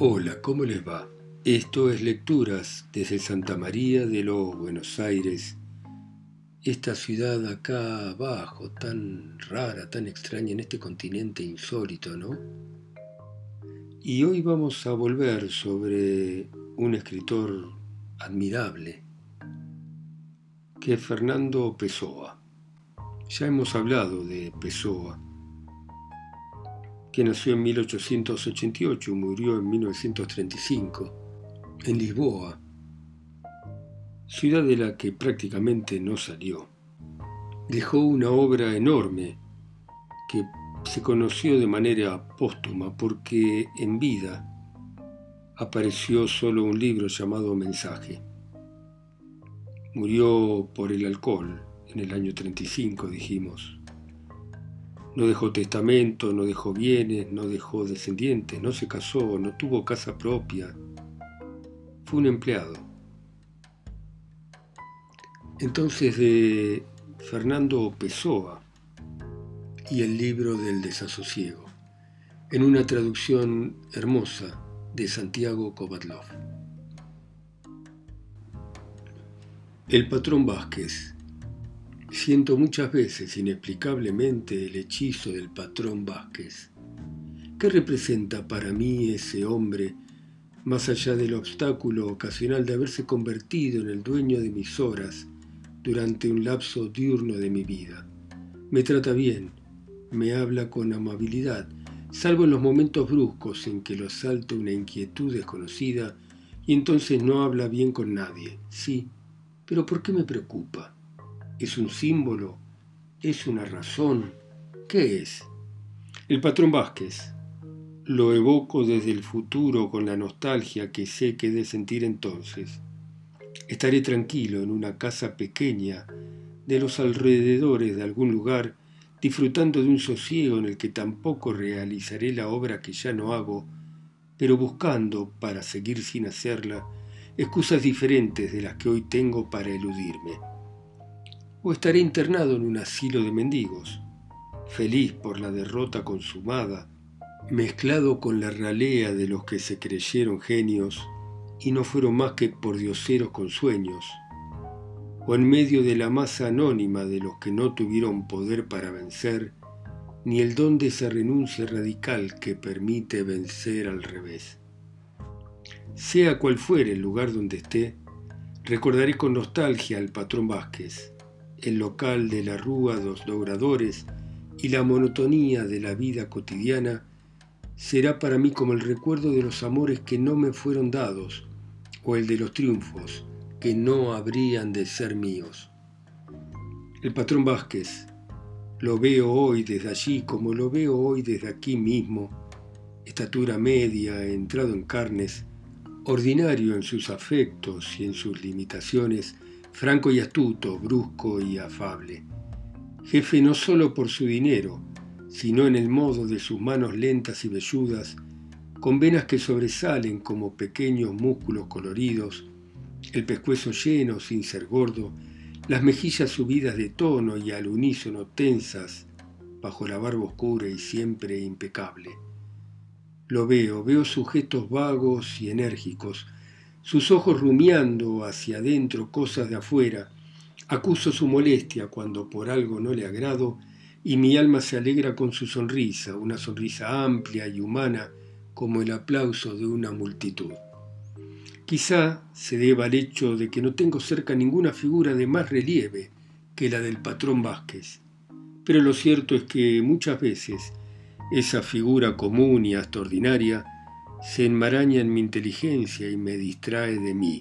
Hola, ¿cómo les va? Esto es Lecturas desde Santa María de los Buenos Aires, esta ciudad acá abajo, tan rara, tan extraña en este continente insólito, ¿no? Y hoy vamos a volver sobre un escritor admirable, que es Fernando Pessoa. Ya hemos hablado de Pessoa que nació en 1888 y murió en 1935, en Lisboa, ciudad de la que prácticamente no salió. Dejó una obra enorme que se conoció de manera póstuma porque en vida apareció solo un libro llamado Mensaje. Murió por el alcohol en el año 35, dijimos. No dejó testamento, no dejó bienes, no dejó descendientes, no se casó, no tuvo casa propia. Fue un empleado. Entonces de Fernando Pessoa y el libro del desasosiego, en una traducción hermosa de Santiago Kovatlov. El patrón Vázquez Siento muchas veces inexplicablemente el hechizo del patrón Vázquez. ¿Qué representa para mí ese hombre, más allá del obstáculo ocasional de haberse convertido en el dueño de mis horas durante un lapso diurno de mi vida? Me trata bien, me habla con amabilidad, salvo en los momentos bruscos en que lo asalta una inquietud desconocida y entonces no habla bien con nadie. Sí, pero ¿por qué me preocupa? ¿Es un símbolo? ¿Es una razón? ¿Qué es? El patrón Vázquez. Lo evoco desde el futuro con la nostalgia que sé que de sentir entonces. Estaré tranquilo en una casa pequeña de los alrededores de algún lugar, disfrutando de un sosiego en el que tampoco realizaré la obra que ya no hago, pero buscando, para seguir sin hacerla, excusas diferentes de las que hoy tengo para eludirme o estaré internado en un asilo de mendigos, feliz por la derrota consumada, mezclado con la ralea de los que se creyeron genios y no fueron más que por dioseros con sueños, o en medio de la masa anónima de los que no tuvieron poder para vencer, ni el don de esa renuncia radical que permite vencer al revés. Sea cual fuere el lugar donde esté, recordaré con nostalgia al patrón Vázquez, el local de la Rúa dos Dobradores y la monotonía de la vida cotidiana será para mí como el recuerdo de los amores que no me fueron dados o el de los triunfos que no habrían de ser míos. El patrón Vázquez, lo veo hoy desde allí como lo veo hoy desde aquí mismo, estatura media, entrado en carnes, ordinario en sus afectos y en sus limitaciones, franco y astuto, brusco y afable. Jefe no solo por su dinero, sino en el modo de sus manos lentas y velludas, con venas que sobresalen como pequeños músculos coloridos, el pescuezo lleno sin ser gordo, las mejillas subidas de tono y al unísono tensas bajo la barba oscura y siempre impecable. Lo veo, veo sus gestos vagos y enérgicos, sus ojos rumiando hacia adentro cosas de afuera. Acuso su molestia cuando por algo no le agrado y mi alma se alegra con su sonrisa, una sonrisa amplia y humana como el aplauso de una multitud. Quizá se deba al hecho de que no tengo cerca ninguna figura de más relieve que la del patrón Vázquez, pero lo cierto es que muchas veces esa figura común y hasta ordinaria se enmaraña en mi inteligencia y me distrae de mí.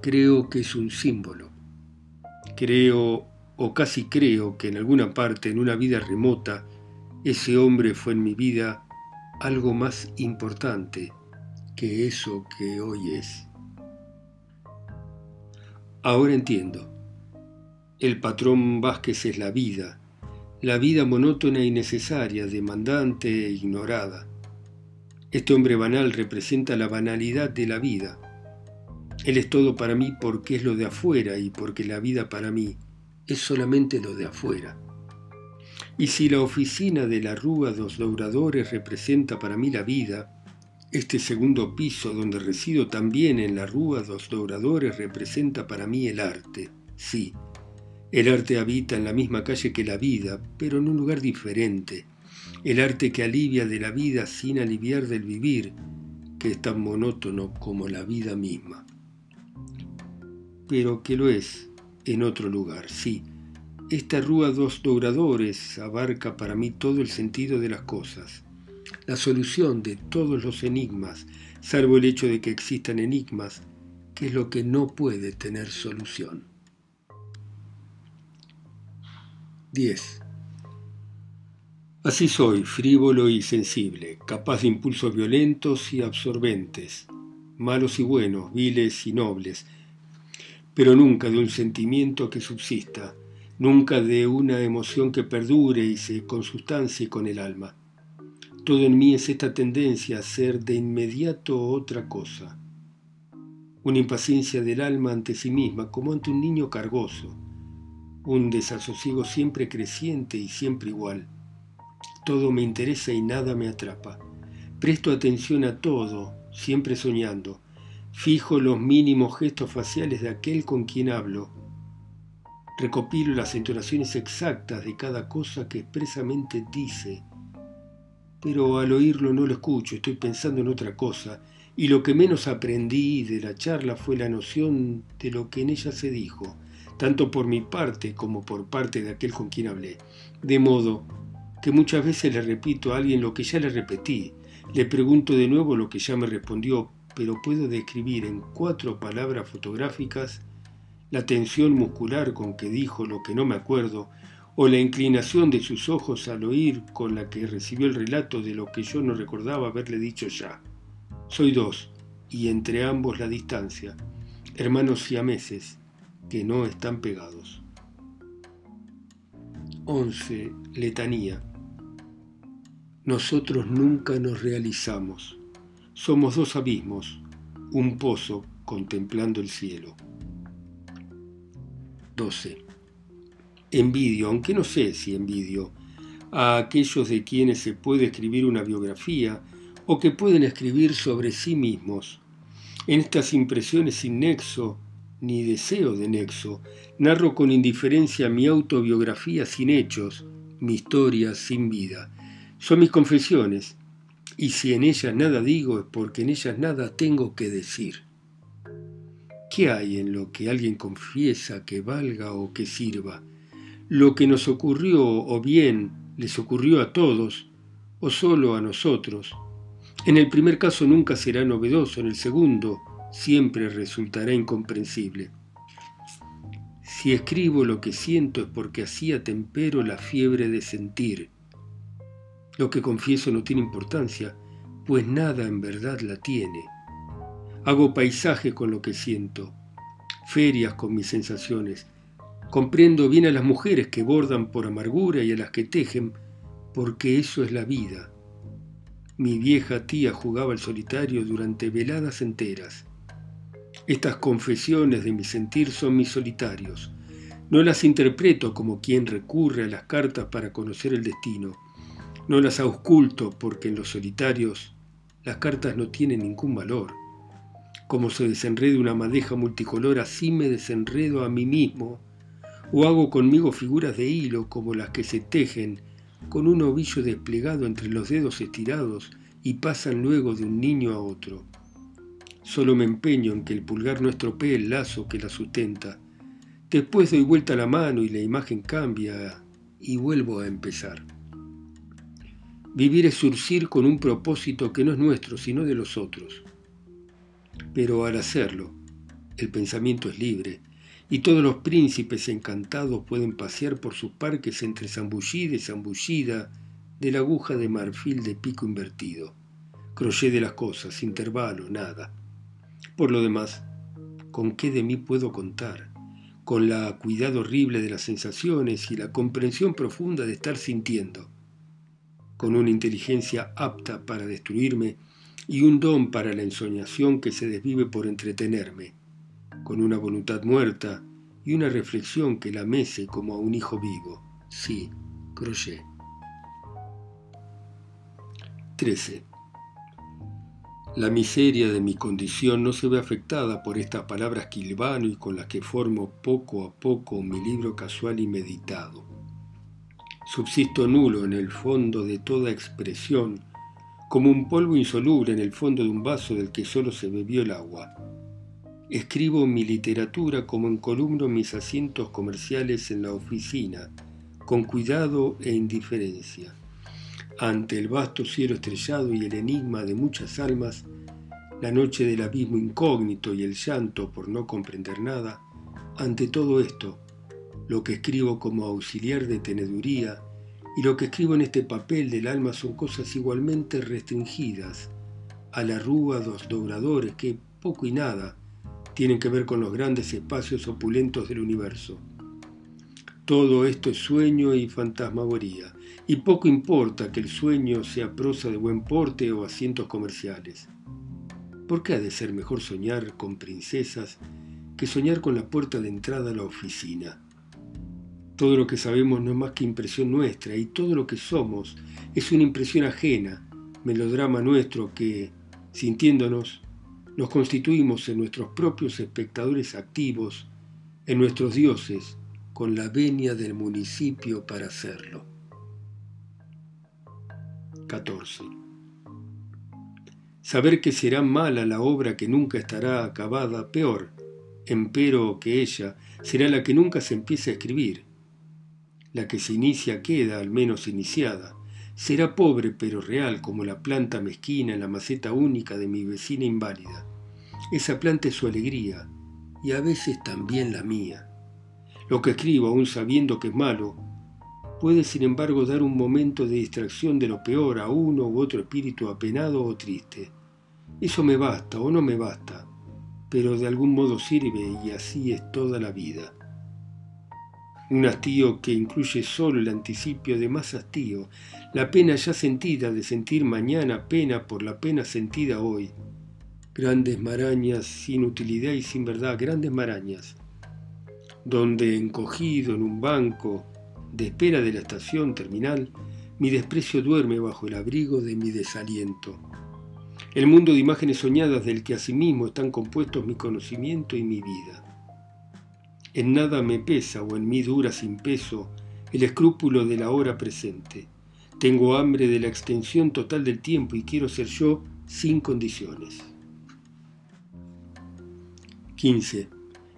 Creo que es un símbolo. Creo, o casi creo, que en alguna parte, en una vida remota, ese hombre fue en mi vida algo más importante que eso que hoy es. Ahora entiendo. El patrón Vázquez es la vida, la vida monótona y necesaria, demandante e ignorada este hombre banal representa la banalidad de la vida. Él es todo para mí porque es lo de afuera y porque la vida para mí es solamente lo de afuera. Y si la oficina de la Rúa dos Douradores representa para mí la vida, Este segundo piso donde resido también en la Rúa dos Douradores representa para mí el arte, sí. El arte habita en la misma calle que la vida, pero en un lugar diferente. El arte que alivia de la vida sin aliviar del vivir, que es tan monótono como la vida misma. Pero que lo es en otro lugar, sí. Esta rúa dos douradores abarca para mí todo el sentido de las cosas, la solución de todos los enigmas, salvo el hecho de que existan enigmas, que es lo que no puede tener solución. 10. Así soy, frívolo y sensible, capaz de impulsos violentos y absorbentes, malos y buenos, viles y nobles, pero nunca de un sentimiento que subsista, nunca de una emoción que perdure y se consustancie con el alma. Todo en mí es esta tendencia a ser de inmediato otra cosa, una impaciencia del alma ante sí misma, como ante un niño cargoso, un desasosiego siempre creciente y siempre igual todo me interesa y nada me atrapa. Presto atención a todo, siempre soñando. Fijo los mínimos gestos faciales de aquel con quien hablo. Recopilo las entonaciones exactas de cada cosa que expresamente dice. Pero al oírlo no lo escucho, estoy pensando en otra cosa, y lo que menos aprendí de la charla fue la noción de lo que en ella se dijo, tanto por mi parte como por parte de aquel con quien hablé. De modo que muchas veces le repito a alguien lo que ya le repetí, le pregunto de nuevo lo que ya me respondió, pero puedo describir en cuatro palabras fotográficas la tensión muscular con que dijo lo que no me acuerdo, o la inclinación de sus ojos al oír con la que recibió el relato de lo que yo no recordaba haberle dicho ya. Soy dos, y entre ambos la distancia, hermanos siameses, que no están pegados. 11. Letanía. Nosotros nunca nos realizamos. Somos dos abismos, un pozo contemplando el cielo. 12. Envidio, aunque no sé si envidio, a aquellos de quienes se puede escribir una biografía o que pueden escribir sobre sí mismos. En estas impresiones sin nexo, ni deseo de nexo, narro con indiferencia mi autobiografía sin hechos, mi historia sin vida son mis confesiones, y si en ellas nada digo es porque en ellas nada tengo que decir. ¿Qué hay en lo que alguien confiesa que valga o que sirva? Lo que nos ocurrió o bien les ocurrió a todos o solo a nosotros. En el primer caso nunca será novedoso, en el segundo siempre resultará incomprensible. Si escribo lo que siento es porque así atempero la fiebre de sentir lo que confieso no tiene importancia, pues nada en verdad la tiene. Hago paisajes con lo que siento, ferias con mis sensaciones. Comprendo bien a las mujeres que bordan por amargura y a las que tejen, porque eso es la vida. Mi vieja tía jugaba al solitario durante veladas enteras. Estas confesiones de mi sentir son mis solitarios. No las interpreto como quien recurre a las cartas para conocer el destino no las ausculto porque en los solitarios las cartas no tienen ningún valor. Como se desenreda una madeja multicolor, así me desenredo a mí mismo, o hago conmigo figuras de hilo como las que se tejen con un ovillo desplegado entre los dedos estirados y pasan luego de un niño a otro. Solo me empeño en que el pulgar no estropee el lazo que la sustenta. Después doy vuelta la mano y la imagen cambia y vuelvo a empezar. Vivir es surcir con un propósito que no es nuestro, sino de los otros. Pero al hacerlo, el pensamiento es libre, y todos los príncipes encantados pueden pasear por sus parques entre zambullida y zambullida de la aguja de marfil de pico invertido. Crochet de las cosas, intervalo, nada. Por lo demás, ¿con qué de mí puedo contar? Con la acuidad horrible de las sensaciones y la comprensión profunda de estar sintiendo con una inteligencia apta para destruirme y un don para la ensoñación que se desvive por entretenerme, con una voluntad muerta y una reflexión que la mece como a un hijo vivo. Sí, Crochet. 13. La miseria de mi condición no se ve afectada por estas palabras que y con las que formo poco a poco mi libro casual y meditado. Subsisto nulo en el fondo de toda expresión, como un polvo insoluble en el fondo de un vaso del que solo se bebió el agua. Escribo mi literatura como encolumno mis asientos comerciales en la oficina, con cuidado e indiferencia ante el vasto cielo estrellado y el enigma de muchas almas, la noche del abismo incógnito y el llanto por no comprender nada, ante todo esto, lo que escribo como auxiliar de teneduría y lo que escribo en este papel del alma son cosas igualmente restringidas a la rúa dos dobradores que, poco y nada, tienen que ver con los grandes espacios opulentos del universo. Todo esto es sueño y fantasmagoría, y poco importa que el sueño sea prosa de buen porte o asientos comerciales. ¿Por qué ha de ser mejor soñar con princesas que soñar con la puerta de entrada a la oficina? Todo lo que sabemos no es más que impresión nuestra y todo lo que somos es una impresión ajena, melodrama nuestro que, sintiéndonos, nos constituimos en nuestros propios espectadores activos, en nuestros dioses, con la venia del municipio para hacerlo. 14. Saber que será mala la obra que nunca estará acabada, peor, empero que ella, será la que nunca se empieza a escribir. La que se inicia queda, al menos iniciada. Será pobre pero real como la planta mezquina en la maceta única de mi vecina inválida. Esa planta es su alegría y a veces también la mía. Lo que escribo, aun sabiendo que es malo, puede sin embargo dar un momento de distracción de lo peor a uno u otro espíritu apenado o triste. Eso me basta o no me basta, pero de algún modo sirve y así es toda la vida. Un hastío que incluye solo el anticipio de más hastío, la pena ya sentida de sentir mañana pena por la pena sentida hoy. Grandes marañas sin utilidad y sin verdad, grandes marañas, donde encogido en un banco, de espera de la estación terminal, mi desprecio duerme bajo el abrigo de mi desaliento. El mundo de imágenes soñadas del que asimismo están compuestos mi conocimiento y mi vida. En nada me pesa o en mí dura sin peso el escrúpulo de la hora presente. Tengo hambre de la extensión total del tiempo y quiero ser yo sin condiciones. 15.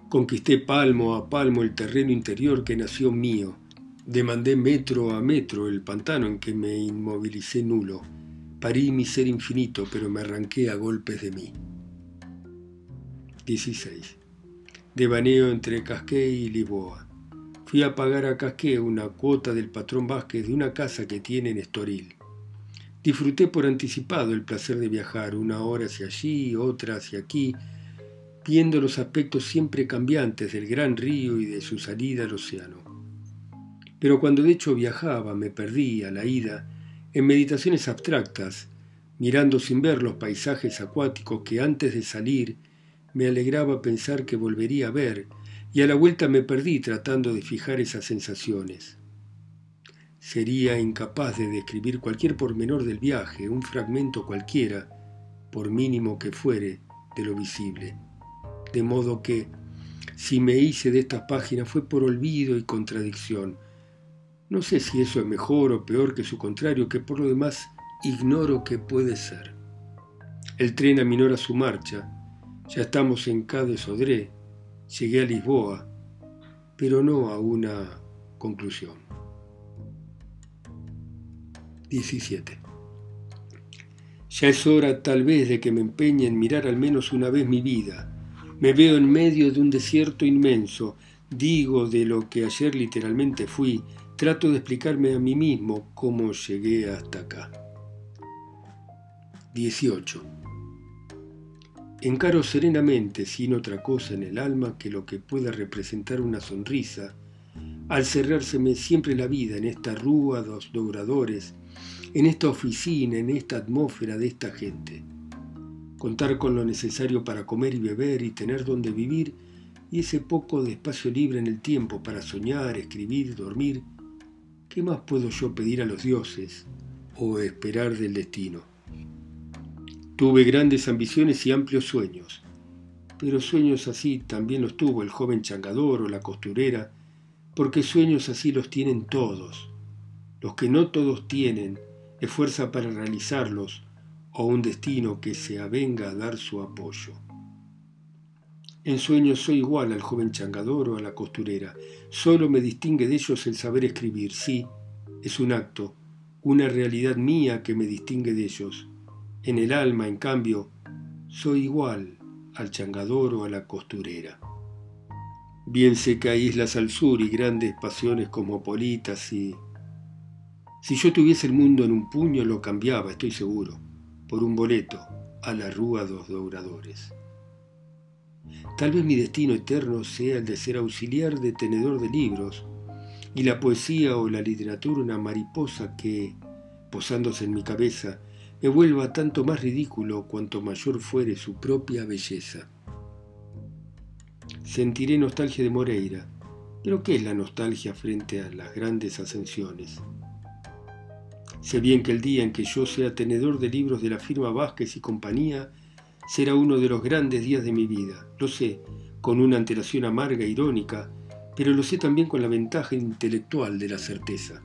Conquisté palmo a palmo el terreno interior que nació mío Demandé metro a metro el pantano en que me inmovilicé nulo. Parí mi ser infinito, pero me arranqué a golpes de mí. 16. Devaneo entre Casqué y Lisboa. Fui a pagar a Casqué una cuota del patrón Vázquez de una casa que tiene en Estoril. Disfruté por anticipado el placer de viajar, una hora hacia allí, otra hacia aquí, viendo los aspectos siempre cambiantes del gran río y de su salida al océano. Pero cuando de hecho viajaba, me perdí a la ida en meditaciones abstractas, mirando sin ver los paisajes acuáticos que antes de salir me alegraba pensar que volvería a ver, y a la vuelta me perdí tratando de fijar esas sensaciones. Sería incapaz de describir cualquier pormenor del viaje, un fragmento cualquiera, por mínimo que fuere, de lo visible. De modo que, si me hice de estas páginas fue por olvido y contradicción, no sé si eso es mejor o peor que su contrario, que por lo demás ignoro que puede ser. El tren aminora su marcha. Ya estamos en Cade Sodré. Llegué a Lisboa, pero no a una conclusión. 17. Ya es hora tal vez de que me empeñe en mirar al menos una vez mi vida. Me veo en medio de un desierto inmenso, digo de lo que ayer literalmente fui, Trato de explicarme a mí mismo cómo llegué hasta acá. 18. Encaro serenamente, sin otra cosa en el alma que lo que pueda representar una sonrisa, al cerrárseme siempre la vida en esta rúa de los dobradores, en esta oficina, en esta atmósfera de esta gente. Contar con lo necesario para comer y beber y tener donde vivir y ese poco de espacio libre en el tiempo para soñar, escribir, dormir ¿Qué más puedo yo pedir a los dioses o esperar del destino? Tuve grandes ambiciones y amplios sueños, pero sueños así también los tuvo el joven changador o la costurera, porque sueños así los tienen todos. Los que no todos tienen es fuerza para realizarlos o un destino que se avenga a dar su apoyo. En sueños soy igual al joven changador o a la costurera. Solo me distingue de ellos el saber escribir. Sí, es un acto, una realidad mía que me distingue de ellos. En el alma, en cambio, soy igual al changador o a la costurera. Bien sé que hay islas al sur y grandes pasiones cosmopolitas y... Si yo tuviese el mundo en un puño lo cambiaba, estoy seguro, por un boleto a la Rúa dos Douradores. Tal vez mi destino eterno sea el de ser auxiliar de tenedor de libros, y la poesía o la literatura una mariposa que, posándose en mi cabeza, me vuelva tanto más ridículo cuanto mayor fuere su propia belleza. Sentiré nostalgia de Moreira, pero ¿qué es la nostalgia frente a las grandes ascensiones? Sé bien que el día en que yo sea tenedor de libros de la firma Vázquez y compañía, será uno de los grandes días de mi vida. Lo sé, con una antelación amarga e irónica, pero lo sé también con la ventaja intelectual de la certeza.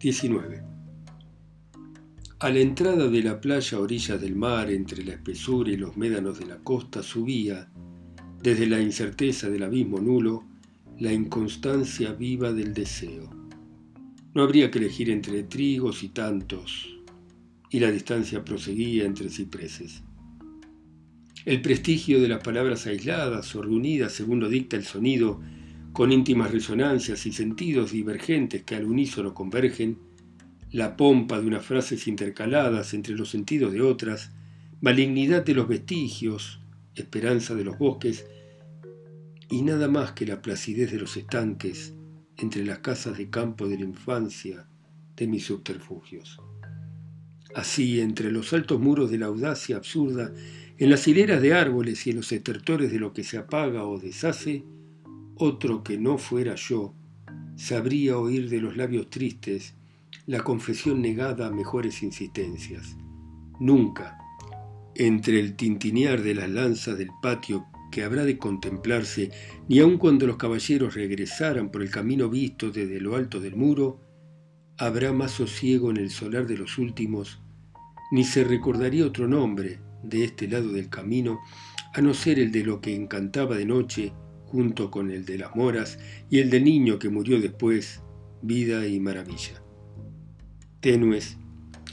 19. A la entrada de la playa a orillas del mar, entre la espesura y los médanos de la costa, subía, desde la incerteza del abismo nulo, la inconstancia viva del deseo. No habría que elegir entre trigos y tantos, y la distancia proseguía entre cipreses. El prestigio de las palabras aisladas o reunidas según lo dicta el sonido, con íntimas resonancias y sentidos divergentes que al unísono convergen, la pompa de unas frases intercaladas entre los sentidos de otras, malignidad de los vestigios, esperanza de los bosques, y nada más que la placidez de los estanques entre las casas de campo de la infancia de mis subterfugios. Así, entre los altos muros de la audacia absurda, en las hileras de árboles y en los estertores de lo que se apaga o deshace, otro que no fuera yo sabría oír de los labios tristes la confesión negada a mejores insistencias. Nunca, entre el tintinear de las lanzas del patio que habrá de contemplarse, ni aun cuando los caballeros regresaran por el camino visto desde lo alto del muro, habrá más sosiego en el solar de los últimos, ni se recordaría otro nombre de este lado del camino, a no ser el de lo que encantaba de noche, junto con el de las moras y el del niño que murió después, vida y maravilla. Tenues,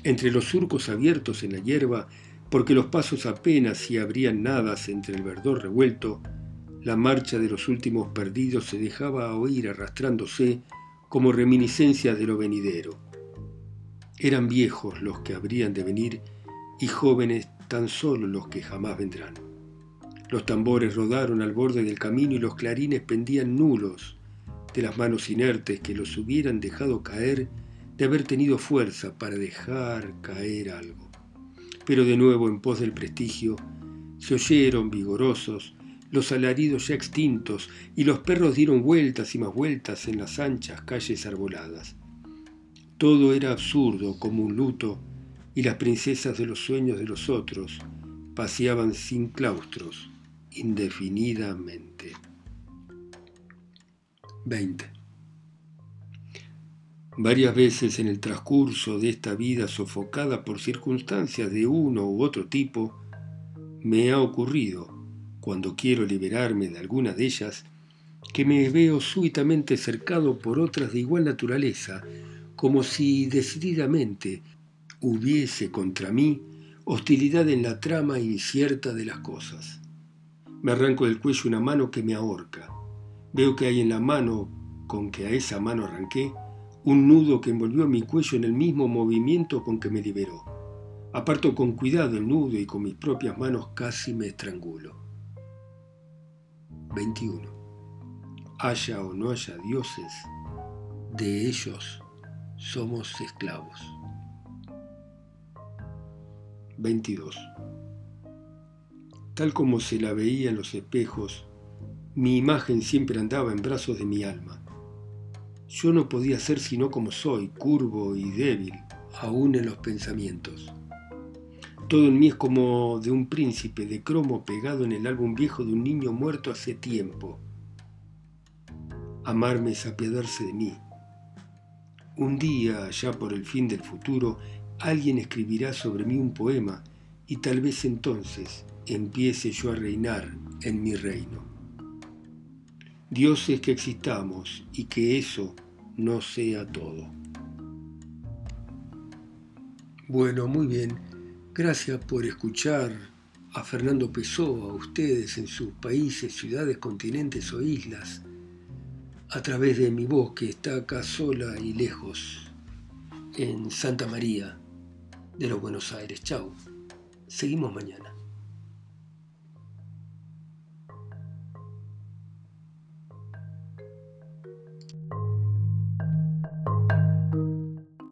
entre los surcos abiertos en la hierba, porque los pasos apenas si abrían nadas entre el verdor revuelto, la marcha de los últimos perdidos se dejaba oír arrastrándose como reminiscencias de lo venidero. Eran viejos los que habrían de venir y jóvenes tan solo los que jamás vendrán. Los tambores rodaron al borde del camino y los clarines pendían nulos de las manos inertes que los hubieran dejado caer de haber tenido fuerza para dejar caer algo. Pero de nuevo en pos del prestigio se oyeron vigorosos los alaridos ya extintos, y los perros dieron vueltas y más vueltas en las anchas calles arboladas. Todo era absurdo como un luto, y las princesas de los sueños de los otros paseaban sin claustros, indefinidamente. 20. Varias veces en el transcurso de esta vida sofocada por circunstancias de uno u otro tipo, me ha ocurrido cuando quiero liberarme de alguna de ellas, que me veo súbitamente cercado por otras de igual naturaleza, como si decididamente hubiese contra mí hostilidad en la trama incierta de las cosas. Me arranco del cuello una mano que me ahorca. Veo que hay en la mano con que a esa mano arranqué un nudo que envolvió mi cuello en el mismo movimiento con que me liberó. Aparto con cuidado el nudo y con mis propias manos casi me estrangulo. 21. Haya o no haya dioses, de ellos somos esclavos. 22. Tal como se la veía en los espejos, mi imagen siempre andaba en brazos de mi alma. Yo no podía ser sino como soy, curvo y débil, aún en los pensamientos. Todo en mí es como de un príncipe de cromo pegado en el álbum viejo de un niño muerto hace tiempo. Amarme es apiadarse de mí. Un día, ya por el fin del futuro, alguien escribirá sobre mí un poema y tal vez entonces empiece yo a reinar en mi reino. Dios es que existamos y que eso no sea todo. Bueno, muy bien. Gracias por escuchar a Fernando Pessoa, a ustedes en sus países, ciudades, continentes o islas, a través de mi voz que está acá sola y lejos, en Santa María de los Buenos Aires. Chau. Seguimos mañana.